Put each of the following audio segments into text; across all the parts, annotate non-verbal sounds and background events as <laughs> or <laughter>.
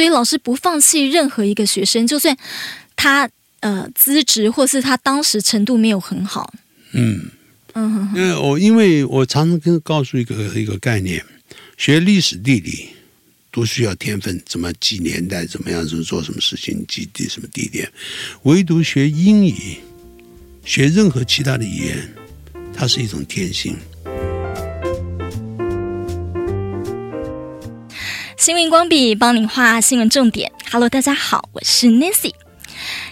所以老师不放弃任何一个学生，就算他呃资质或是他当时程度没有很好。嗯嗯，因为我因为我常常跟告诉一个一个概念，学历史地理都需要天分，怎么记年代，怎么样子做什么事情，记地什么地点，唯独学英语，学任何其他的语言，它是一种天性。新闻光笔帮您画新闻重点。Hello，大家好，我是 Nancy。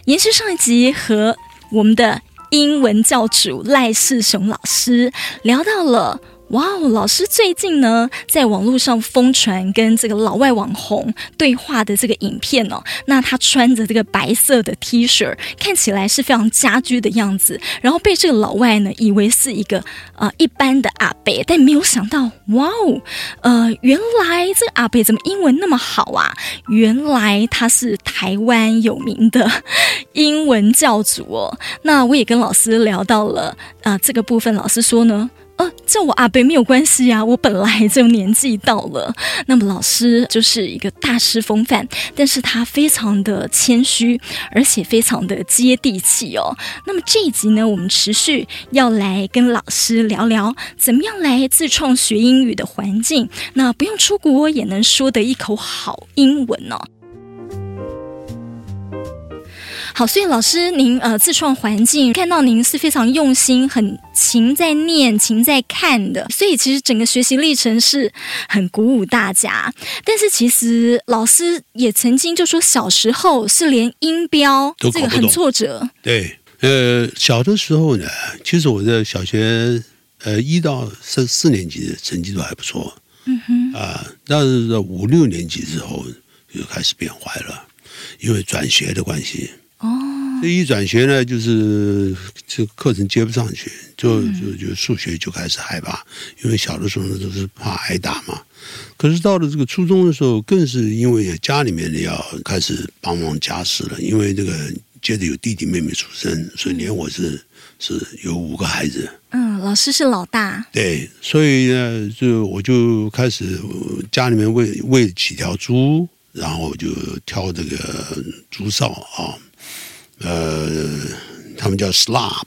延续上一集和我们的英文教主赖世雄老师聊到了。哇哦，老师最近呢，在网络上疯传跟这个老外网红对话的这个影片哦。那他穿着这个白色的 T 恤，看起来是非常家居的样子。然后被这个老外呢，以为是一个呃一般的阿伯，但没有想到，哇哦，呃，原来这个阿伯怎么英文那么好啊？原来他是台湾有名的英文教主哦。那我也跟老师聊到了啊、呃，这个部分，老师说呢。呃，叫我阿伯没有关系呀，我本来就年纪到了。那么老师就是一个大师风范，但是他非常的谦虚，而且非常的接地气哦。那么这一集呢，我们持续要来跟老师聊聊，怎么样来自创学英语的环境，那不用出国也能说得一口好英文哦。好，所以老师您呃自创环境，看到您是非常用心、很勤在念、勤在看的，所以其实整个学习历程是很鼓舞大家。但是其实老师也曾经就说，小时候是连音标这个很挫折。对，呃，小的时候呢，其实我在小学呃一到四四年级的成绩都还不错，嗯哼啊，但是到五六年级之后就开始变坏了，因为转学的关系。哦，这一转学呢，就是这个课程接不上去，就就就数学就开始害怕，因为小的时候呢都是怕挨打嘛。可是到了这个初中的时候，更是因为家里面的要开始帮忙家事了，因为这个接着有弟弟妹妹出生，所以连我是是有五个孩子。嗯，老师是老大。对，所以呢，就我就开始家里面喂喂几条猪，然后就挑这个猪哨啊。呃，他们叫 slab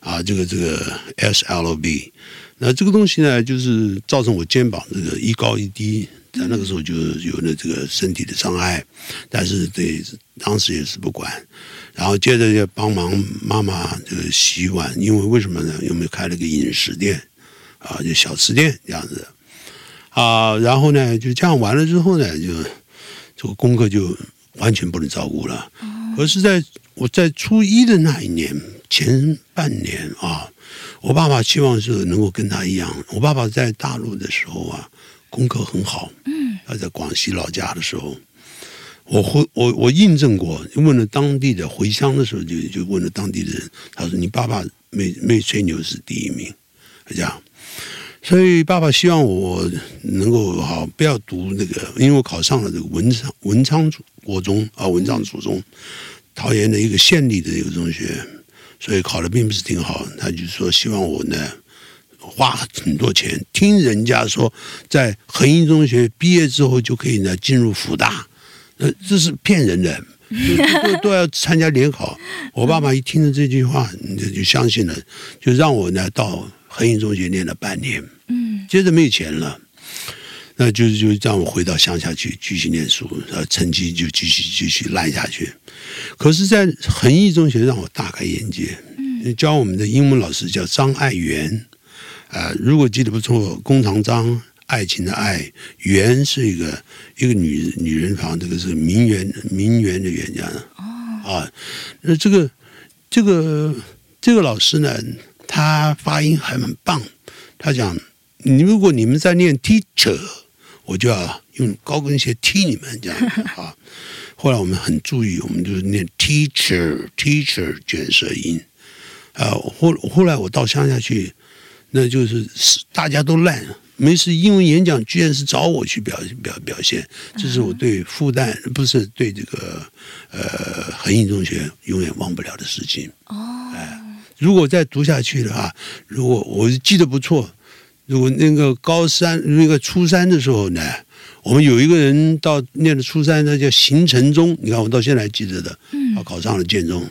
啊，这个这个 S L B，那这个东西呢，就是造成我肩膀这个一高一低，在那个时候就有了这个身体的伤害，但是对当时也是不管，然后接着就帮忙妈妈这个洗碗，因为为什么呢？有没有开了个饮食店啊？就小吃店这样子啊，然后呢，就这样完了之后呢，就这个功课就完全不能照顾了。可是在我在初一的那一年前半年啊，我爸爸希望是能够跟他一样。我爸爸在大陆的时候啊，功课很好。嗯，他在广西老家的时候，我回我我印证过，问了当地的回乡的时候就就问了当地的人，他说你爸爸没没吹牛是第一名，这样。所以爸爸希望我能够好不要读那个，因为我考上了这个文昌文昌国中啊，文昌初中，桃园的一个县立的一个中学，所以考的并不是挺好。他就说希望我呢花很多钱，听人家说在恒毅中学毕业之后就可以呢进入复大，呃，这是骗人的，都都要参加联考。我爸爸一听了这句话，就就相信了，就让我呢到恒毅中学念了半年，嗯，接着没有钱了。那就就让我回到乡下去继续念书，呃，成绩就继续继续烂下去。可是，在恒毅中学让我大开眼界。嗯，教我们的英文老师叫张爱媛，啊、呃，如果记得不错，弓长张，爱情的爱，媛是一个一个女女人旁，这个是名媛名媛的媛这样的。哦，啊，那这个这个这个老师呢，他发音还很棒，他讲，你如果你们在念 teacher。我就要用高跟鞋踢你们，这样 <laughs> 啊。后来我们很注意，我们就是念 teacher teacher 卷舌音啊。后后来我到乡下去，那就是大家都烂，没事，英文演讲居然是找我去表表表现，这是我对复旦不是对这个呃恒毅中学永远忘不了的事情。哦，哎，如果再读下去的话，如果我记得不错。如果那个高三那个初三的时候呢，我们有一个人到念的初三，他叫邢承宗，你看我到现在还记得的，他考上了建中，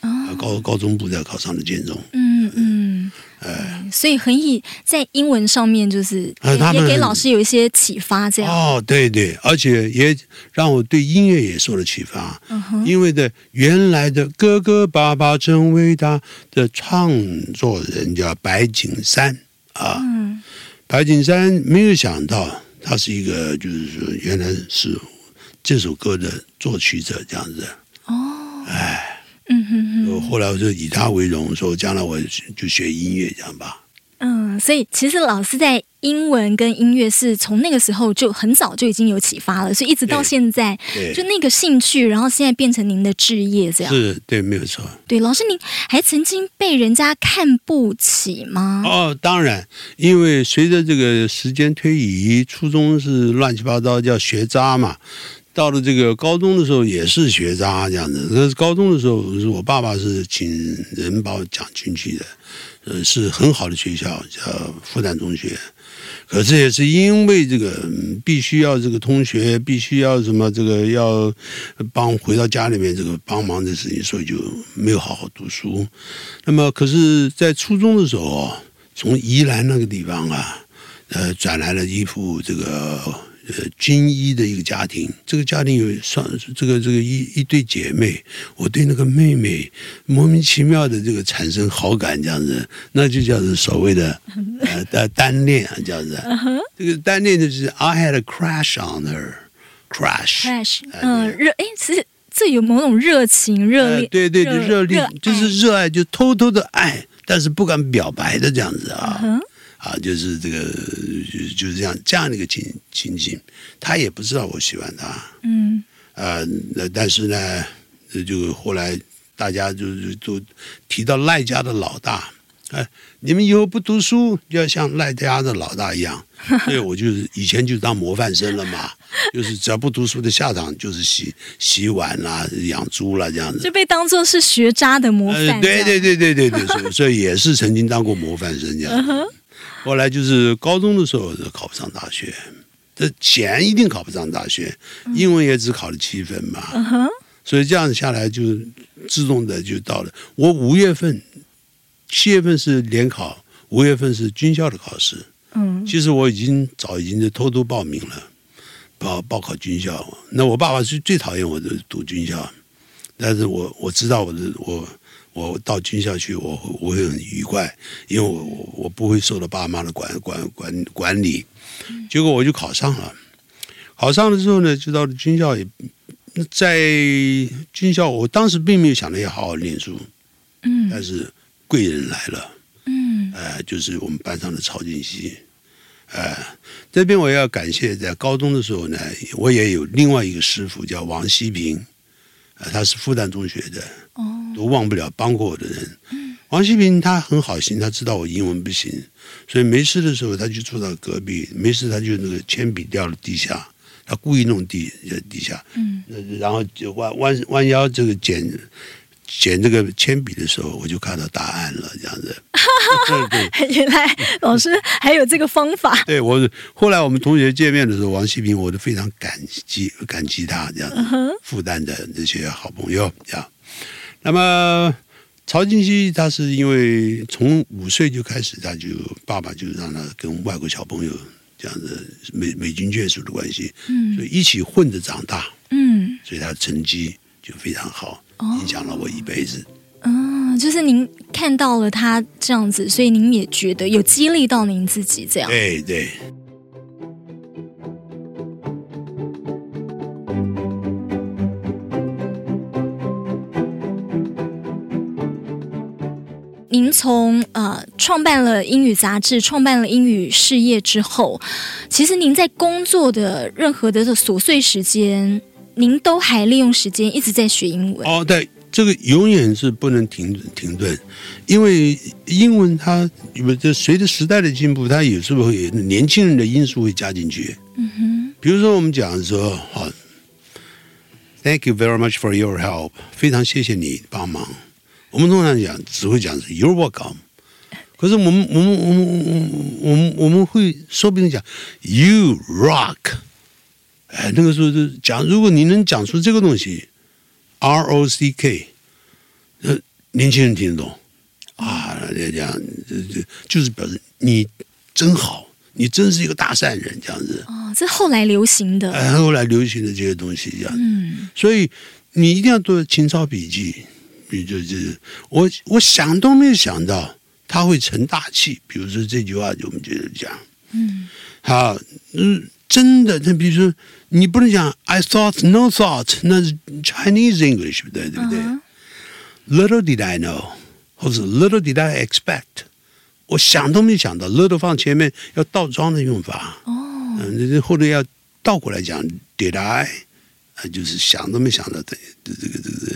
啊，高高中部在考上了建中，嗯嗯，哎，所以恒毅在英文上面就是也也给老师有一些启发，这样。哦，对对，而且也让我对音乐也受了启发，因为的原来的哥哥爸爸真伟大的创作人叫白景山啊，白景山没有想到。他是一个，就是说，原来是这首歌的作曲者这样子。哦，哎，嗯哼哼。后来我就以他为荣，说将来我就学音乐这样吧。嗯，所以其实老师在。英文跟音乐是从那个时候就很早就已经有启发了，所以一直到现在，就那个兴趣，然后现在变成您的职业，这样是对，没有错。对，老师您还曾经被人家看不起吗？哦，当然，因为随着这个时间推移，初中是乱七八糟叫学渣嘛，到了这个高中的时候也是学渣这样子。可是高中的时候，我爸爸是请人把我讲进去的，呃，是很好的学校，叫复旦中学。可是也是因为这个必须要这个同学必须要什么这个要帮回到家里面这个帮忙的事情，所以就没有好好读书。那么，可是，在初中的时候，从宜兰那个地方啊，呃，转来了一副这个。呃，军医的一个家庭，这个家庭有双这个这个一一对姐妹，我对那个妹妹莫名其妙的这个产生好感，这样子，那就叫做所谓的呃的单恋啊，这样子。这个单恋就是 I had a crush on her，crush，crush，嗯，热哎，其实这有某种热情、热烈，对对对，热恋就是热爱，就偷偷的爱，但是不敢表白的这样子啊。啊，就是这个，就是这样这样的一个情情景，他也不知道我喜欢他，嗯，呃，那但是呢，就后来大家就就都提到赖家的老大，哎，你们以后不读书，就要像赖家的老大一样，<laughs> 所以我就是以前就当模范生了嘛，就是只要不读书的下场就是洗洗碗啦、养猪啦这样子，就被当做是学渣的模范，对对对对对对，所以所以也是曾经当过模范生这样。后来就是高中的时候考不上大学，这钱一定考不上大学，英文也只考了七分嘛，所以这样子下来就自动的就到了。我五月份、七月份是联考，五月份是军校的考试。嗯，其实我已经早已经就偷偷报名了，报报考军校。那我爸爸是最讨厌我的读军校，但是我我知道我的我。我到军校去，我我会很愉快，因为我我不会受到爸妈的管管管管理。结果我就考上了，考上了之后呢，就到了军校也，在军校，我当时并没有想着要好好念书，嗯，但是贵人来了，嗯，呃，就是我们班上的曹金熙，呃，这边我要感谢，在高中的时候呢，我也有另外一个师傅叫王希平，呃，他是复旦中学的。都忘不了帮过我的人。王希平他很好心，他知道我英文不行，所以没事的时候他就坐到隔壁，没事他就那个铅笔掉了地下，他故意弄地在地下，嗯，然后就弯弯弯腰这个捡捡这个铅笔的时候，我就看到答案了，这样子。<laughs> 对对，原来老师还有这个方法。对我后来我们同学见面的时候，王希平我都非常感激感激他这样子，复旦的这些好朋友这样。那么，曹金熙他是因为从五岁就开始，他就爸爸就让他跟外国小朋友这样子美美军眷属的关系，嗯，所以一起混着长大，嗯，所以他的成绩就非常好，影响了我一辈子。嗯，就是您看到了他这样子，所以您也觉得有激励到您自己这样，对对。您从呃创办了英语杂志，创办了英语事业之后，其实您在工作的任何的琐碎时间，您都还利用时间一直在学英文。哦，对，这个永远是不能停停顿，因为英文它不这随着时代的进步，它有时候会年轻人的因素会加进去。嗯哼，比如说我们讲说，好，Thank you very much for your help，非常谢谢你帮忙。我们通常讲只会讲是 You're welcome，可是我们我们我们我们我们我们会说不定讲 You rock，哎，那个时候就讲，如果你能讲出这个东西，R O C K，呃，年轻人听得懂啊，这样这这就是表示你真好，你真是一个大善人，这样子。哦，这后来流行的，哎，后来流行的这些东西，这样。嗯，所以你一定要做情操笔记，你就就是我我想都没有想到他会成大器。比如说这句话，就我们接着讲。嗯，好，嗯。真的，那比如说，你不能讲 I thought no thought，那是 Chinese English，对对不对？Uh-huh.Little did I know，或者 Little did I expect，我想都没想到，little 放前面要倒装的用法。哦，嗯，或者要倒过来讲，did I，啊，就是想都没想到的，这个这个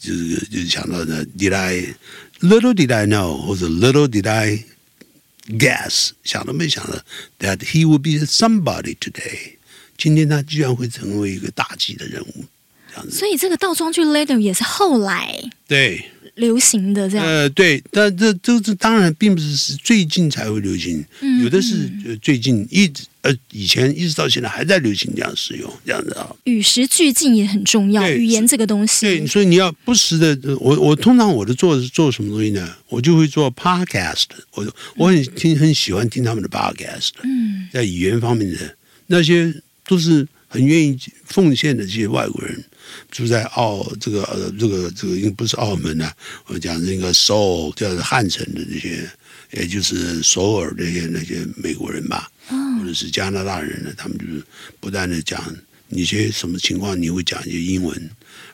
就是就是想到的，did I，little did I know，或者 little did I。Guess 想都没想到，that he would be somebody today。 今天他居然会成为一个大气的人物，这样子。所以这个倒装句 later 也是后来对流行的这样。呃，对，但这这这当然并不是是最近才会流行，嗯、有的是最近一直。呃，以前一直到现在还在流行这样使用这样子啊。与时俱进也很重要，语言这个东西。对，所以你要不时的，我我通常我的做是做什么东西呢？我就会做 podcast，我我很听很喜欢听他们的 podcast。嗯，在语言方面的那些都是很愿意奉献的这些外国人，住在澳这个呃这个这个因为不是澳门啊，我讲那个首尔叫汉城的这些，也就是首尔这些那些美国人吧。或者是加拿大人呢，他们就是不断的讲你些什么情况，你会讲一些英文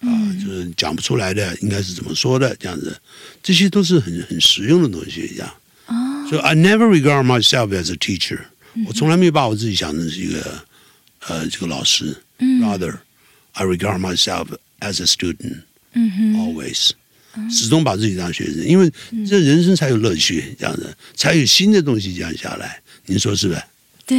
啊，就是讲不出来的，应该是怎么说的这样子，这些都是很很实用的东西，这样。所以 I never regard myself as a teacher，我从来没有把我自己想成是一个呃这个老师，rather I regard myself as a student、嗯、always 始终把自己当学生，因为这人生才有乐趣，这样子才有新的东西讲下来，你说是不是？对，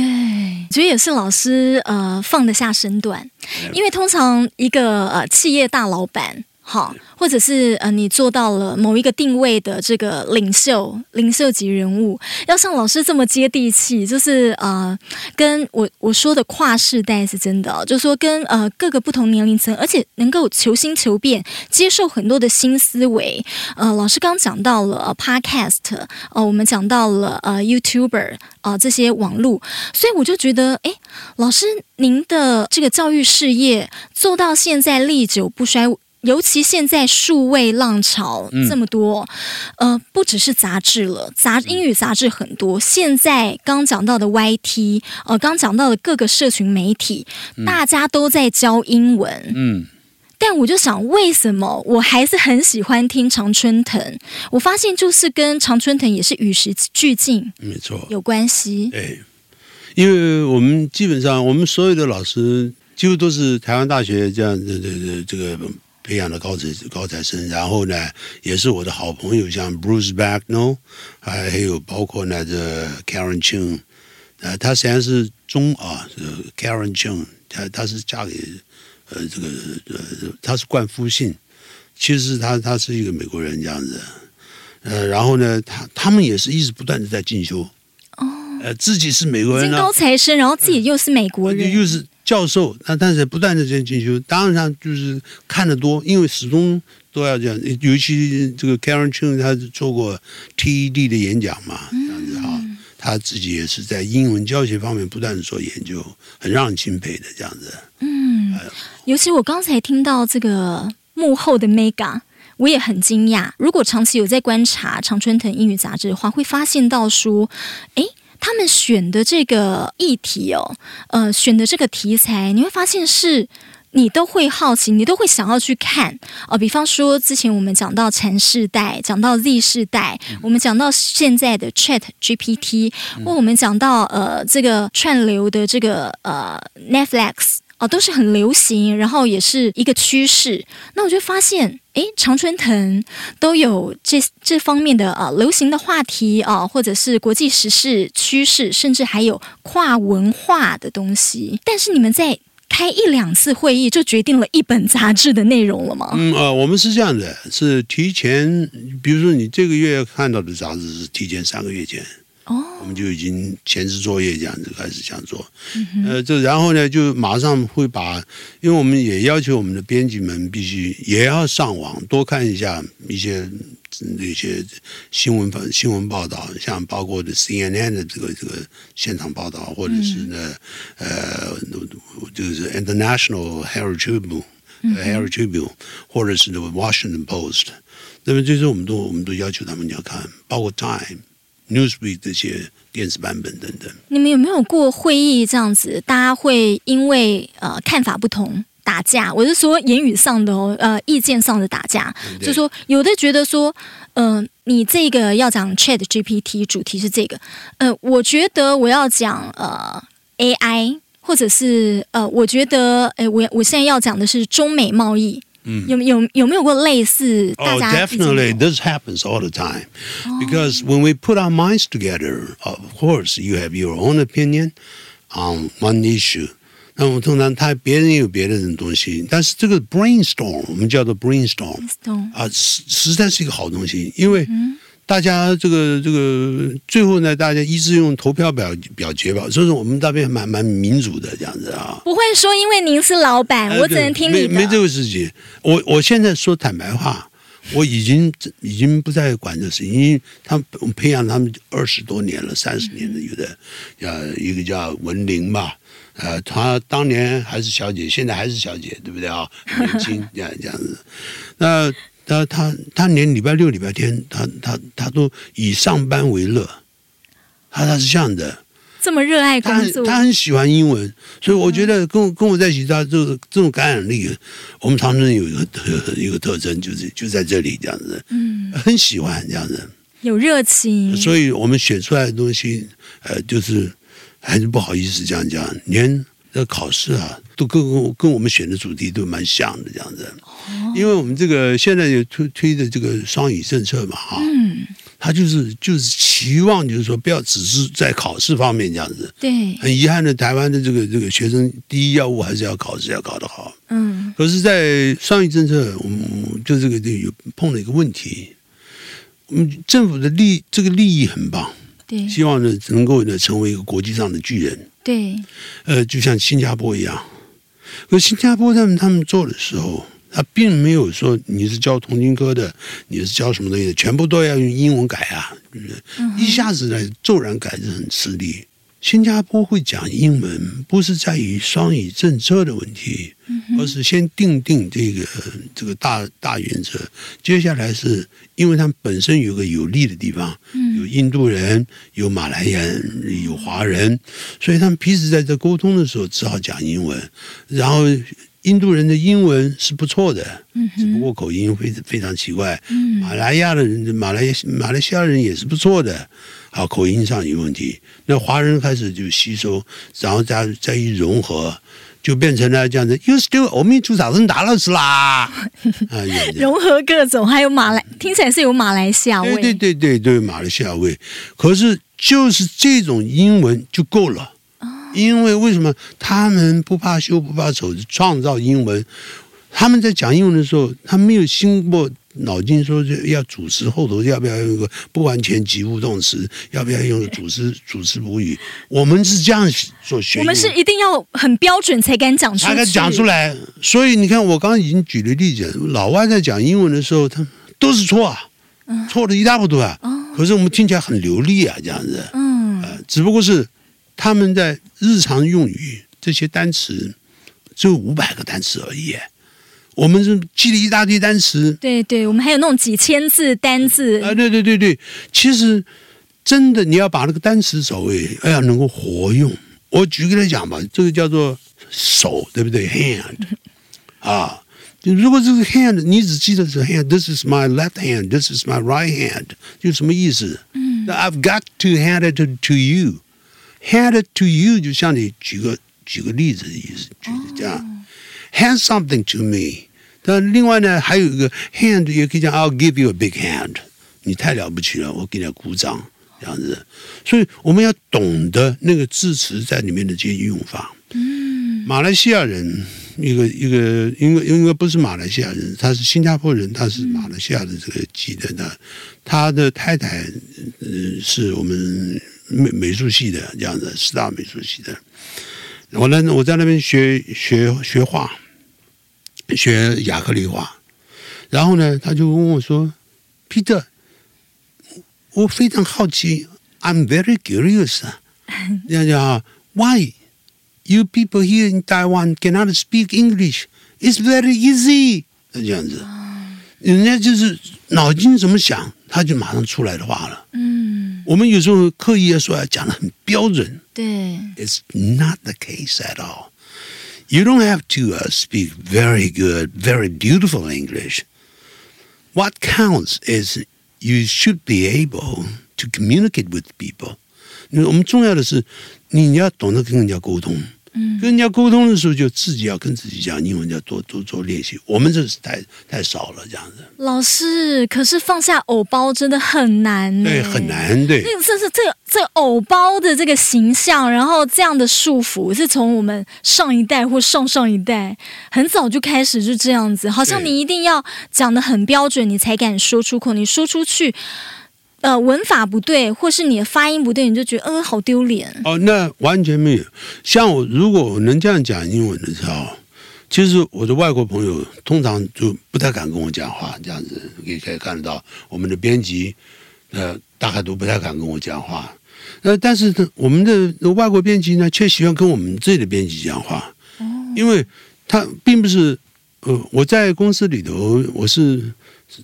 觉得也是老师呃放得下身段，因为通常一个呃企业大老板。好，或者是呃，你做到了某一个定位的这个领袖、领袖级人物，要像老师这么接地气，就是呃，跟我我说的跨世代是真的，就是说跟呃各个不同年龄层，而且能够求新求变，接受很多的新思维。呃，老师刚讲到了、呃、Podcast，呃，我们讲到了呃 YouTuber 啊、呃、这些网络，所以我就觉得，哎，老师您的这个教育事业做到现在历久不衰。尤其现在数位浪潮这么多，嗯、呃，不只是杂志了，杂英语杂志很多。现在刚讲到的 YT，呃，刚讲到的各个社群媒体，嗯、大家都在教英文。嗯，但我就想，为什么我还是很喜欢听常春藤？我发现就是跟常春藤也是与时俱进，没错，有关系。对，因为我们基本上我们所有的老师几乎都是台湾大学这样的这这这个。培养的高材高材生，然后呢，也是我的好朋友，像 Bruce Bagnall，还有包括呢这 Karen Chung，呃，他实际上是中啊，是 Karen Chung，他他是嫁给呃这个呃他是冠夫姓，其实他他是一个美国人这样子，呃，然后呢，他他们也是一直不断的在进修，哦，呃，自己是美国人，高材生，然后自己又是美国人，呃、又是。教授，那但是不断的在进修，当然就是看得多，因为始终都要这样。尤其这个 Karen Chung，他做过 TED 的演讲嘛，这样子哈，他自己也是在英文教学方面不断的做研究，很让人钦佩的这样子。嗯，尤其我刚才听到这个幕后的 Mega，我也很惊讶。如果长期有在观察常春藤英语杂志的话，会发现到说，哎。他们选的这个议题哦，呃，选的这个题材，你会发现是你都会好奇，你都会想要去看哦。比方说，之前我们讲到缠世代，讲到 Z 世代，嗯、我们讲到现在的 Chat GPT，或我们讲到呃这个串流的这个呃 Netflix。哦，都是很流行，然后也是一个趋势。那我就发现，诶，常春藤都有这这方面的啊流行的话题啊，或者是国际时事趋势，甚至还有跨文化的东西。但是你们在开一两次会议就决定了一本杂志的内容了吗？嗯、呃，我们是这样的，是提前，比如说你这个月看到的杂志是提前三个月前哦，我们就已经前置作业这样子开始这样做。嗯、呃，这然后呢，就马上会把，因为我们也要求我们的编辑们必须也要上网多看一下一些那些新闻新闻报道，像包括的 CNN 的这个这个现场报道，或者是呢，嗯、呃，就是 International Herald Tribune、嗯、Herald Tribune，或者是那个 Washington Post。那么，这些我们都我们都要求他们要看，包括 Time、Newsweek 这些电子版本等等。你们有没有过会议这样子？大家会因为呃看法不同打架？我是说言语上的哦，呃，意见上的打架。对就说有的觉得说，嗯、呃，你这个要讲 Chat GPT 主题是这个，呃，我觉得我要讲呃 AI，或者是呃，我觉得，哎，我我现在要讲的是中美贸易。嗯，有有有没有过类似？大家 oh, definitely, this happens all the time. Because when we put our minds together, of course, you have your own opinion on one issue. 那么通常他别人有别人的东西，但是这个 brainstorm 我们叫做 brainstorm 啊，实实在是一个好东西，因为。 嗯大家这个这个最后呢，大家一致用投票表表决吧，所以说我们那边蛮蛮民主的这样子啊。不会说因为您是老板，我只能听你的。没没这个事情，我我现在说坦白话，我已经已经不再管这事，因为他们我培养他们二十多年了，三十年的有的，呃，一个叫文玲吧，呃，她当年还是小姐，现在还是小姐，对不对啊？年轻这样这样子，那。他他他连礼拜六礼拜天，他他他都以上班为乐，他他是这样的，这么热爱工作，他很喜欢英文，所以我觉得跟我跟我在一起，他就是这种感染力，我们长春有一个特一个特征，就是就在这里这样子，嗯，很喜欢这样子，有热情，所以我们写出来的东西，呃，就是还是不好意思这样讲，连。这考试啊，都跟跟我们选的主题都蛮像的这样子，因为我们这个现在有推推的这个双语政策嘛，哈，嗯，他就是就是期望就是说不要只是在考试方面这样子，对，很遗憾的，台湾的这个这个学生第一要务还是要考试要考得好，嗯，可是，在双语政策，我们就这个就有碰了一个问题，我们政府的利这个利益很棒，对，希望呢能够呢成为一个国际上的巨人。对，呃，就像新加坡一样，可新加坡他们他们做的时候，他并没有说你是教童军科的，你是教什么东西的，全部都要用英文改啊？一下子呢骤然改是很吃力。新加坡会讲英文，不是在于双语政策的问题，而是先定定这个这个大大原则。接下来是因为他们本身有个有利的地方，有印度人，有马来人，有华人，所以他们彼此在这沟通的时候只好讲英文。然后印度人的英文是不错的，只不过口音非非常奇怪。马来亚的人，马来马来西亚人也是不错的。好，口音上有问题，那华人开始就吸收，然后再再一融合，就变成了这样子。又是丢欧米猪早晨打了是啦，啊，融合各种，还有马来，听起来是有马来西亚味，对对对对对，马来西亚味。可是就是这种英文就够了，因为为什么他们不怕羞不怕丑，创造英文？他们在讲英文的时候，他没有经过。脑筋说要主词后头要不要用个 <laughs> 不完全及物动词？要不要用个主词主词补语？我们是这样做学。我们是一定要很标准才敢讲出来。才敢讲出来。所以你看，我刚刚已经举了例子，老外在讲英文的时候，他都是错啊，错的一塌糊涂啊。可是我们听起来很流利啊，这样子。嗯。只不过是他们在日常用语这些单词只有五百个单词而已。我们是记了一大堆单词，对对，我们还有那种几千字单字啊，对对对对，其实真的你要把那个单词手诶，哎呀，能够活用。我举个来讲吧，这个叫做手，对不对？hand 啊，如果这个 hand 你只记得是 hand，this is my left hand，this is my right hand，就什么意思？嗯，I've got to hand it to, you，hand it to you，就像你举个举个例子的意思，就是这样。哦 Hand something to me，但另外呢，还有一个 hand 也可以讲，I'll give you a big hand。你太了不起了，我给你鼓掌这样子。所以我们要懂得那个字词在里面的这些用法。嗯，马来西亚人一个一个，因为因为不是马来西亚人，他是新加坡人，他是马来西亚的这个籍的。他他的太太，呃，是我们美美术系的这样子，师大美术系的。我呢，我在那边学学学画，学亚克力画。然后呢，他就问我说：“Peter，我非常好奇，I'm very curious。这样讲啊，Why you people here in Taiwan cannot speak English? It's very easy。这样子，人家就是脑筋怎么想，他就马上出来的话了。嗯，我们有时候刻意要说要讲的很标准。对，It's not the case at all. You don't have to speak very good, very beautiful English. What counts is you should be able to communicate with people。我们重要的是，你要懂得跟人家沟通。 嗯，跟人家沟通的时候，就自己要跟自己讲英文，要多多做练习。我们这是太太少了，这样子。老师，可是放下偶包真的很难，对，很难，对。那这是这个这个偶包的这个形象，然后这样的束缚，是从我们上一代或上上一代很早就开始就这样子，好像你一定要讲的很标准，你才敢说出口，你说出去。呃，文法不对，或是你的发音不对，你就觉得呃，好丢脸。哦，那完全没有。像我，如果我能这样讲英文的时候，其实我的外国朋友通常就不太敢跟我讲话。这样子你可以看得到，我们的编辑呃，大概都不太敢跟我讲话。呃，但是呢，我们的外国编辑呢，却喜欢跟我们自己的编辑讲话。哦，因为他并不是呃，我在公司里头，我是。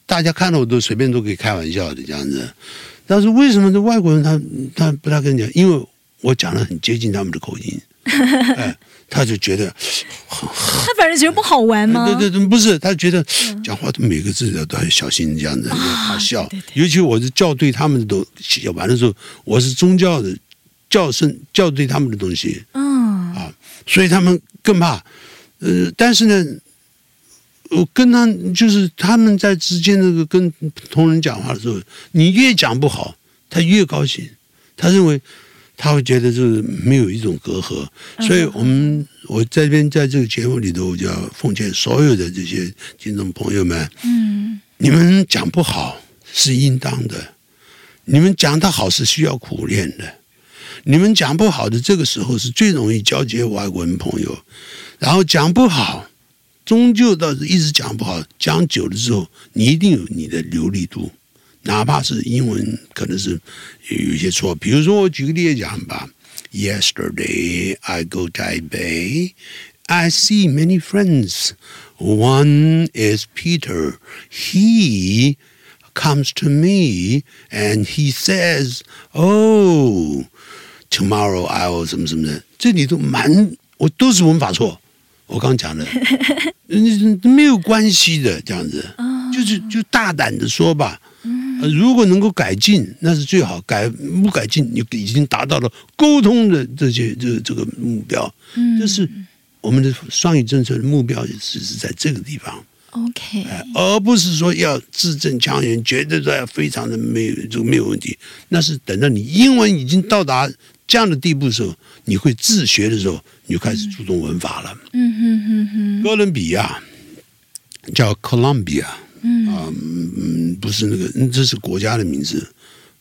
大家看到我都随便都可以开玩笑的这样子，但是为什么这外国人他他不太跟你讲？因为我讲的很接近他们的口音，<laughs> 哎，他就觉得他反正觉得不好玩吗？对对对，不是，他觉得讲话的每个字都都很小心这样子，好笑。对对对，尤其我是校对他们的都写完的时候，我是宗教的校正校对他们的东西，嗯啊，所以他们更怕。呃，但是呢。我跟他就是他们在之间那个跟同仁讲话的时候，你越讲不好，他越高兴。他认为他会觉得就是没有一种隔阂，所以我们我这边在这个节目里头，我就要奉劝所有的这些听众朋友们，嗯，你们讲不好是应当的，你们讲的好是需要苦练的，你们讲不好的这个时候是最容易交结外国人朋友，然后讲不好。终究倒是一直讲不好，讲久了之后，你一定有你的流利度，哪怕是英文可能是有一些错。比如说，我举个例子讲吧：Yesterday I go Taipei, I see many friends. One is Peter. He comes to me and he says, "Oh, tomorrow I will 什么什么的。”这里都满我都是文法错。我刚讲的，没有关系的，这样子，就是就大胆的说吧。如果能够改进，那是最好；改不改进，你已经达到了沟通的这些这这个目标。就是我们的双语政策的目标，是是在这个地方。OK，而不是说要字正腔圆，绝对都要非常的没有这个没有问题。那是等到你英文已经到达这样的地步的时候，你会自学的时候。你就开始注重文法了。嗯哼哼哼。哥伦比亚叫 Columbia，嗯啊，嗯，不是那个，这是国家的名字，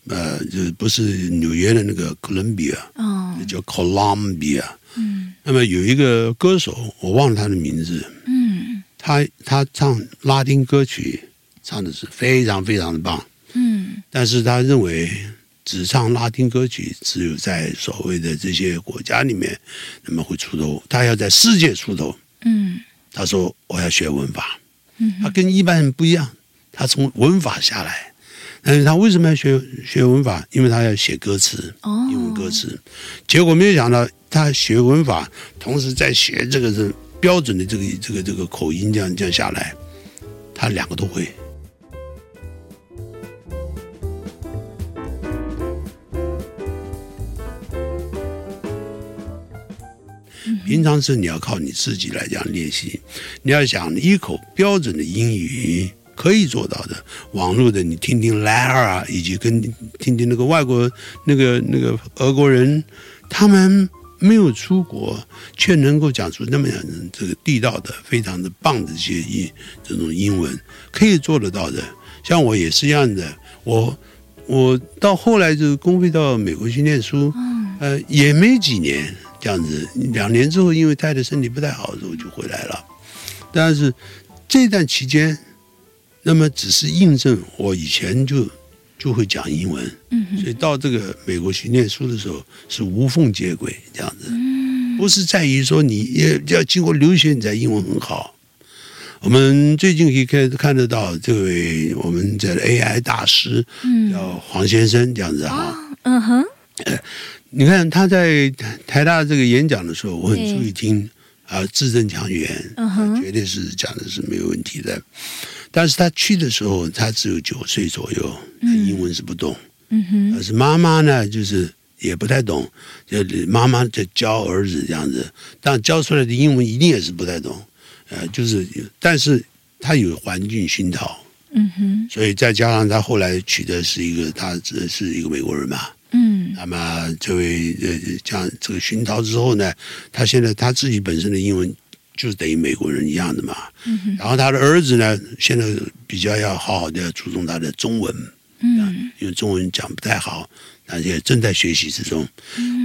呃，就不是纽约的那个哥伦比亚，哦，叫 Columbia。嗯。那么有一个歌手，我忘了他的名字。嗯。他他唱拉丁歌曲，唱的是非常非常的棒。嗯。但是他认为。只唱拉丁歌曲，只有在所谓的这些国家里面，那么会出头。他要在世界出头。嗯，他说我要学文法。嗯，他跟一般人不一样，他从文法下来。但是他为什么要学学文法？因为他要写歌词，哦，英文歌词。结果没有想到，他学文法，同时在学这个是标准的这个这个这个口音，这样这样下来，他两个都会。平常是你要靠你自己来这样练习，你要想一口标准的英语可以做到的。网络的你听听 Lara，以及跟听听那个外国那个那个俄国人，他们没有出国，却能够讲出那么样这个地道的、非常的棒的这些英这种英文，可以做得到的。像我也是一样的，我我到后来就公费到美国去念书，呃，也没几年这样子，两年之后，因为太太身体不太好的时候就回来了。但是这段期间，那么只是印证我以前就就会讲英文，所以到这个美国去念书的时候是无缝接轨这样子，不是在于说你也要经过留学你才英文很好。我们最近可以看看得到这位我们的 AI 大师，叫黄先生这样子哈，嗯哼，你看他在台大这个演讲的时候，我很注意听啊，字正腔圆，嗯，绝对是讲的是没有问题的。但是他去的时候，他只有九岁左右，英文是不懂，嗯哼，但是妈妈呢，就是也不太懂，就妈妈就教儿子这样子，但教出来的英文一定也是不太懂。呃，就是，但是他有环境熏陶，嗯哼，所以再加上他后来娶的是一个，他这是一个美国人嘛，嗯，那么这位呃，这样这个熏陶之后呢，他现在他自己本身的英文就是等于美国人一样的嘛，然后他的儿子呢，现在比较要好好的要注重他的中文，嗯，因为中文讲不太好，而且正在学习之中。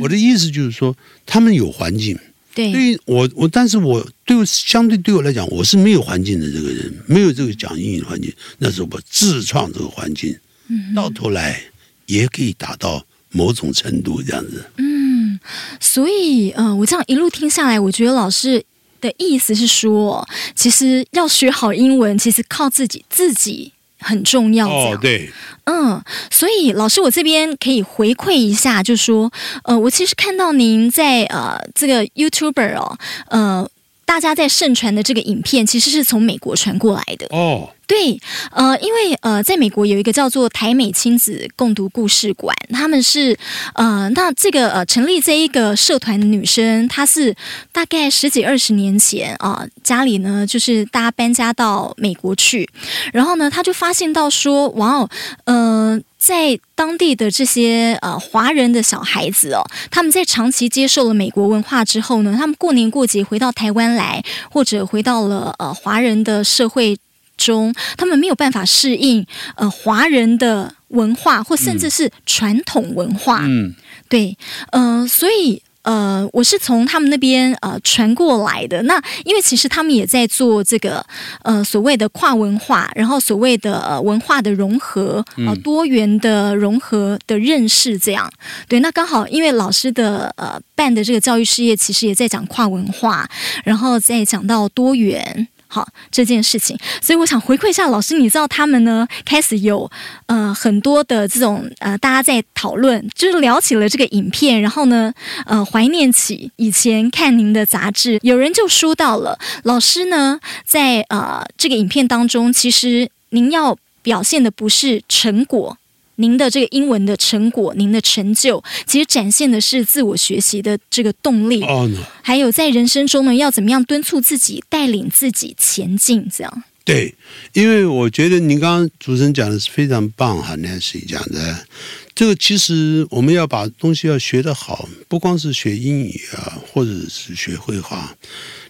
我的意思就是说，他们有环境。对，对于我我，但是我对我相对对我来讲，我是没有环境的这个人，没有这个讲英语的环境，那是我自创这个环境，嗯，到头来也可以达到某种程度这样子。嗯，所以呃，我这样一路听下来，我觉得老师的意思是说，其实要学好英文，其实靠自己自己。很重要哦，对，嗯，所以老师，我这边可以回馈一下，就说，呃，我其实看到您在呃这个 YouTuber 哦，呃，大家在盛传的这个影片，其实是从美国传过来的哦。对，呃，因为呃，在美国有一个叫做台美亲子共读故事馆，他们是呃，那这个呃，成立这一个社团的女生，她是大概十几二十年前啊、呃，家里呢就是大家搬家到美国去，然后呢，她就发现到说，哇哦，呃，在当地的这些呃华人的小孩子哦，他们在长期接受了美国文化之后呢，他们过年过节回到台湾来，或者回到了呃华人的社会。中，他们没有办法适应呃华人的文化，或甚至是传统文化。嗯，对，呃，所以呃，我是从他们那边呃传过来的。那因为其实他们也在做这个呃所谓的跨文化，然后所谓的呃文化的融合，呃多元的融合的认识，这样。对，那刚好因为老师的呃办的这个教育事业，其实也在讲跨文化，然后再讲到多元。好，这件事情，所以我想回馈一下老师，你知道他们呢开始有呃很多的这种呃大家在讨论，就是聊起了这个影片，然后呢呃怀念起以前看您的杂志，有人就说到了老师呢在呃这个影片当中，其实您要表现的不是成果。您的这个英文的成果，您的成就，其实展现的是自我学习的这个动力，oh, no. 还有在人生中呢，要怎么样敦促自己，带领自己前进，这样。对，因为我觉得您刚刚主持人讲的是非常棒哈，Nancy 讲的，这个其实我们要把东西要学得好，不光是学英语啊，或者是学绘画，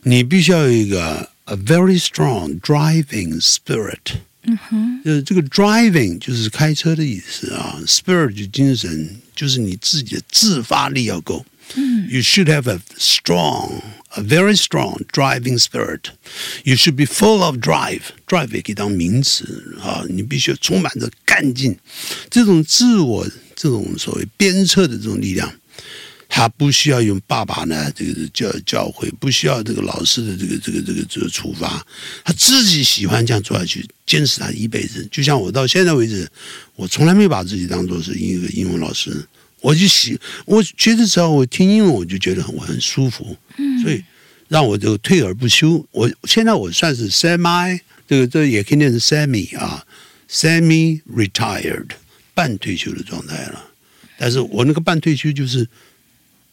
你必须要有一个 a very strong driving spirit。嗯哼，呃，这个 driving 就是开车的意思啊，spirit 就精神，就是你自己的自发力要够。嗯，You should have a strong, a very strong driving spirit. You should be full of drive. Drive 也可以当名词啊，你必须充满着干劲，这种自我这种所谓鞭策的这种力量。他不需要用爸爸呢这个教教诲，不需要这个老师的这个这个这个这个处罚，他自己喜欢这样做下去，坚持他一辈子。就像我到现在为止，我从来没把自己当做是一个英文老师，我就喜，我觉得只要我听英文，我就觉得很我很舒服。嗯，所以让我这个退而不休。我现在我算是 semi，这个这也可以念成 semi 啊，semi retired，半退休的状态了。但是我那个半退休就是。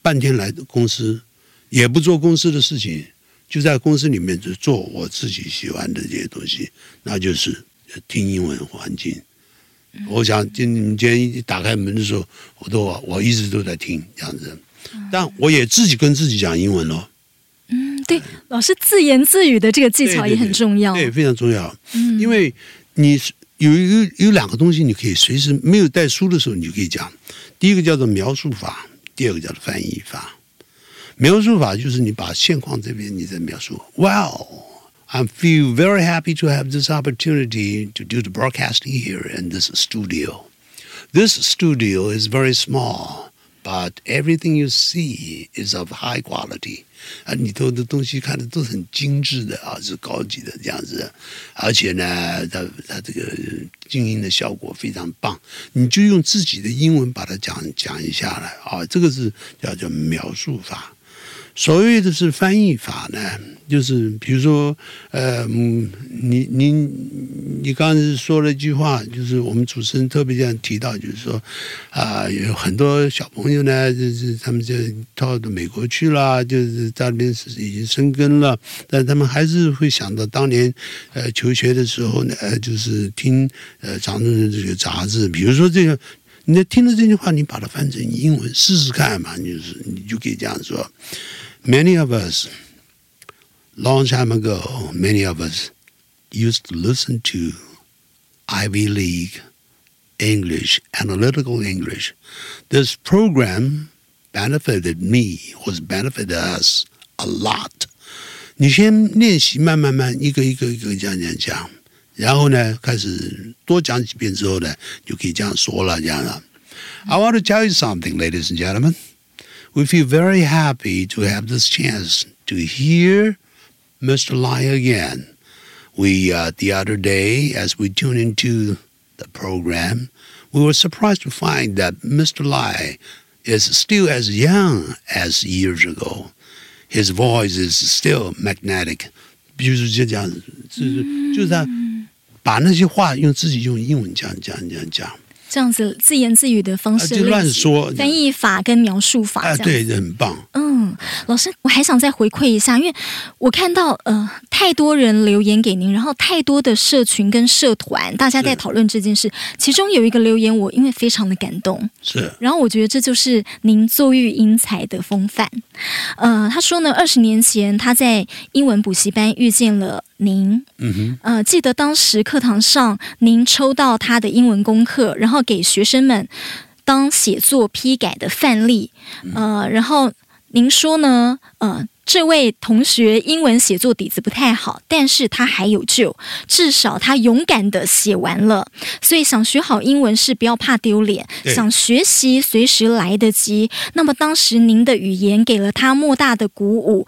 半天来的公司，也不做公司的事情，就在公司里面就做我自己喜欢的这些东西，那就是听英文环境。我想今今天一打开门的时候，我都我一直都在听这样子，但我也自己跟自己讲英文喽。嗯，对，老师自言自语的这个技巧也很重要，对，对，对，非常重要。嗯，因为你有有有两个东西，你可以随时没有带书的时候，你就可以讲。第一个叫做描述法，第二个叫做翻译法。描述法就是你把现况这边你在描述。Well, I feel very happy to have this opportunity to do the broadcasting here in this studio. This studio is very small, Everything you see is of high quality. 啊，里头的东西看的都很精致的啊，是高级的这样子，而且呢，它它这个静音的效果非常棒。你就用自己的英文把它讲讲一下来啊，这个是叫做描述法。所谓的是翻译法呢，就是比如说，呃，你你你刚才说了一句话，就是我们主持人特别这样提到，就是说，啊、有很多小朋友呢，就是他们就到美国去了，就是在那边是已经生根了，但他们还是会想到当年，呃，求学的时候呢，呃就是听呃长春的这个杂志，比如说这个，你听了这句话，你把它翻成英文试试看嘛，就是你就可以这样说。Many of us, long time ago, many of us used to listen to Ivy League English, analytical English. This program benefited me, was benefited us a lot. 你先练习，慢慢慢，一个一个一个这样这样讲，然后呢，开始多讲几遍之后呢，就可以这样说了，这样了。I want to tell you something, ladies and gentlemen. We feel very happy to have this chance to hear Mr. Lai again. We, uh, the other day, as we tuned into the program, we were surprised to find that Mr. Lai is still as young as years ago. His voice is still magnetic. 就是就这样子，就是就是他把那些话用自己用英文讲讲讲讲。 这样子自言自语的方式，就乱说，翻译法跟描述法，啊，对，很棒。嗯，老师，我还想再回馈一下，因为我看到呃太多人留言给您，然后太多的社群跟社团大家在讨论这件事，其中有一个留言我因为非常的感动，是，然后我觉得这就是您作育英才的风范。呃，他说呢，二十年前他在英文补习班遇见了。您，嗯哼，呃，记得当时课堂上您抽到他的英文功课，然后给学生们当写作批改的范例，呃，然后您说呢，呃，这位同学英文写作底子不太好，但是他还有救，至少他勇敢的写完了。所以想学好英文是不要怕丢脸，想学习随时来得及。那么当时您的语言给了他莫大的鼓舞。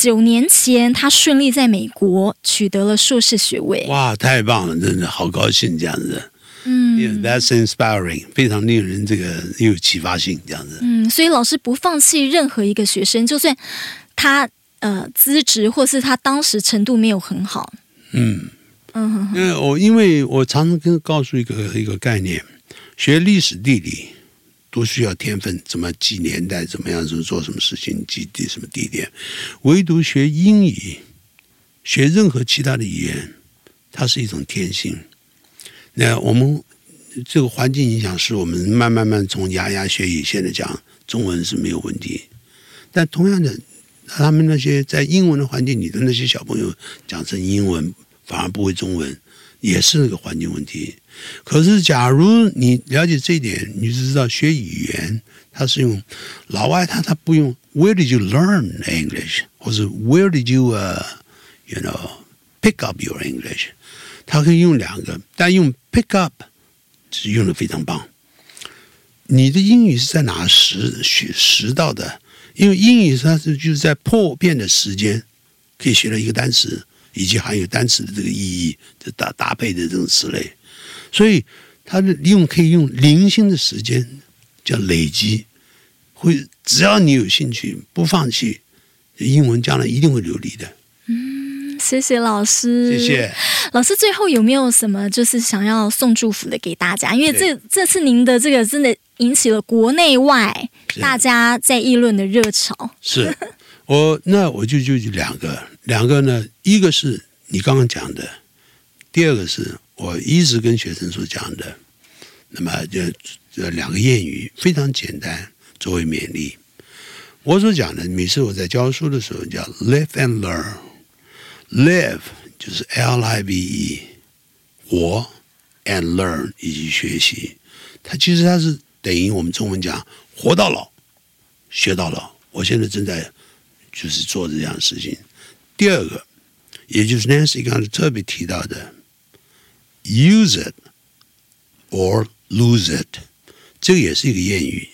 九年前，他顺利在美国取得了硕士学位。哇，太棒了，真的好高兴这样子。嗯，yeah，That's inspiring，非常令人这个有启发性这样子。嗯，所以老师不放弃任何一个学生，就算他呃资质或是他当时程度没有很好。嗯嗯，因为我因为我常常跟告诉一个一个概念，学历史地理。都需要天分，怎么记年代，怎么样子做什么事情，记地什么地点。唯独学英语，学任何其他的语言，它是一种天性。那我们这个环境影响，是我们慢慢慢从牙牙学语，现在讲中文是没有问题。但同样的，他们那些在英文的环境里的那些小朋友，讲成英文反而不会中文，也是那个环境问题。可是，假如你了解这一点，你就知道学语言，它是用老外他他不用 Where did you learn English？或者 Where did you 呃，you know pick up your English？他可以用两个，但用 pick up 是用的非常棒。你的英语是在哪学学学到的？因为英语它是就是在破变的时间可以学到一个单词，以及含有单词的这个意义，的搭搭配的这种词类。所以，他的用可以用零星的时间叫累积，会只要你有兴趣，不放弃，英文将来一定会流利的。嗯，谢谢老师，谢谢老师。最后有没有什么就是想要送祝福的给大家？因为这这次您的这个真的引起了国内外大家在议论的热潮。是我那我就就两个两个呢，一个是你刚刚讲的，第二个是。我一直跟学生所讲的，那么就这两个谚语非常简单，作为勉励。我所讲的，每次我在教书的时候叫 live and learn，live 就是 L I V E，活 and learn 以及学习，它其实它是等于我们中文讲活到老，学到老。我现在正在就是做这样的事情。第二个，也就是 Nancy 刚才特别提到的，use it or lose it，这个也是一个谚语。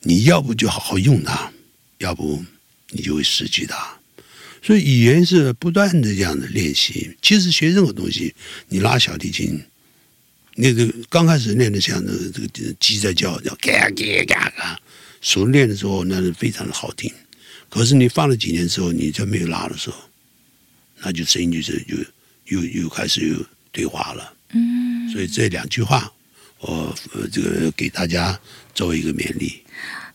你要不就好好用它，要不你就会失去它。所以语言是不断的这样的练习。其实学任何东西，你拉小提琴，那个刚开始练的像这个这个鸡在叫，叫嘎嘎嘎嘎，熟练的时候那是非常的好听。可是你放了几年之后，你就没有拉的时候，那就声音就是就又又开始又退化了。嗯，所以这两句话，我这个给大家作为一个勉励。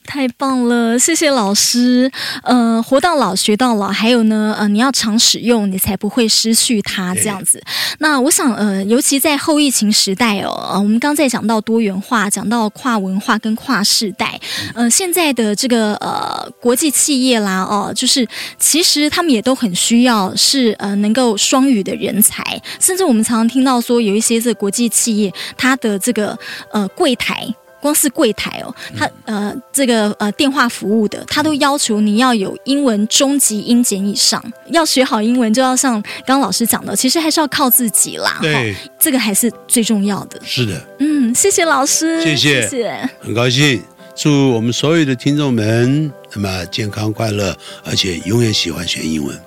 太棒了，谢谢老师。呃，活到老学到老，还有呢，呃，你要常使用，你才不会失去它。这样子。那我想，呃，尤其在后疫情时代哦，呃、我们刚才讲到多元化，讲到跨文化跟跨世代，呃，现在的这个呃国际企业啦，哦、呃，就是其实他们也都很需要是呃能够双语的人才，甚至我们常常听到说有一些这国际企业，它的这个呃柜台。光是柜台哦，他呃这个呃电话服务的，他都要求你要有英文中级英检以上。要学好英文，就要像刚刚老师讲的，其实还是要靠自己啦。对，这个还是最重要的。是的，嗯，谢谢老师，谢谢，谢谢，很高兴，祝我们所有的听众们那么健康快乐，而且永远喜欢学英文。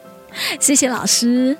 谢谢老师。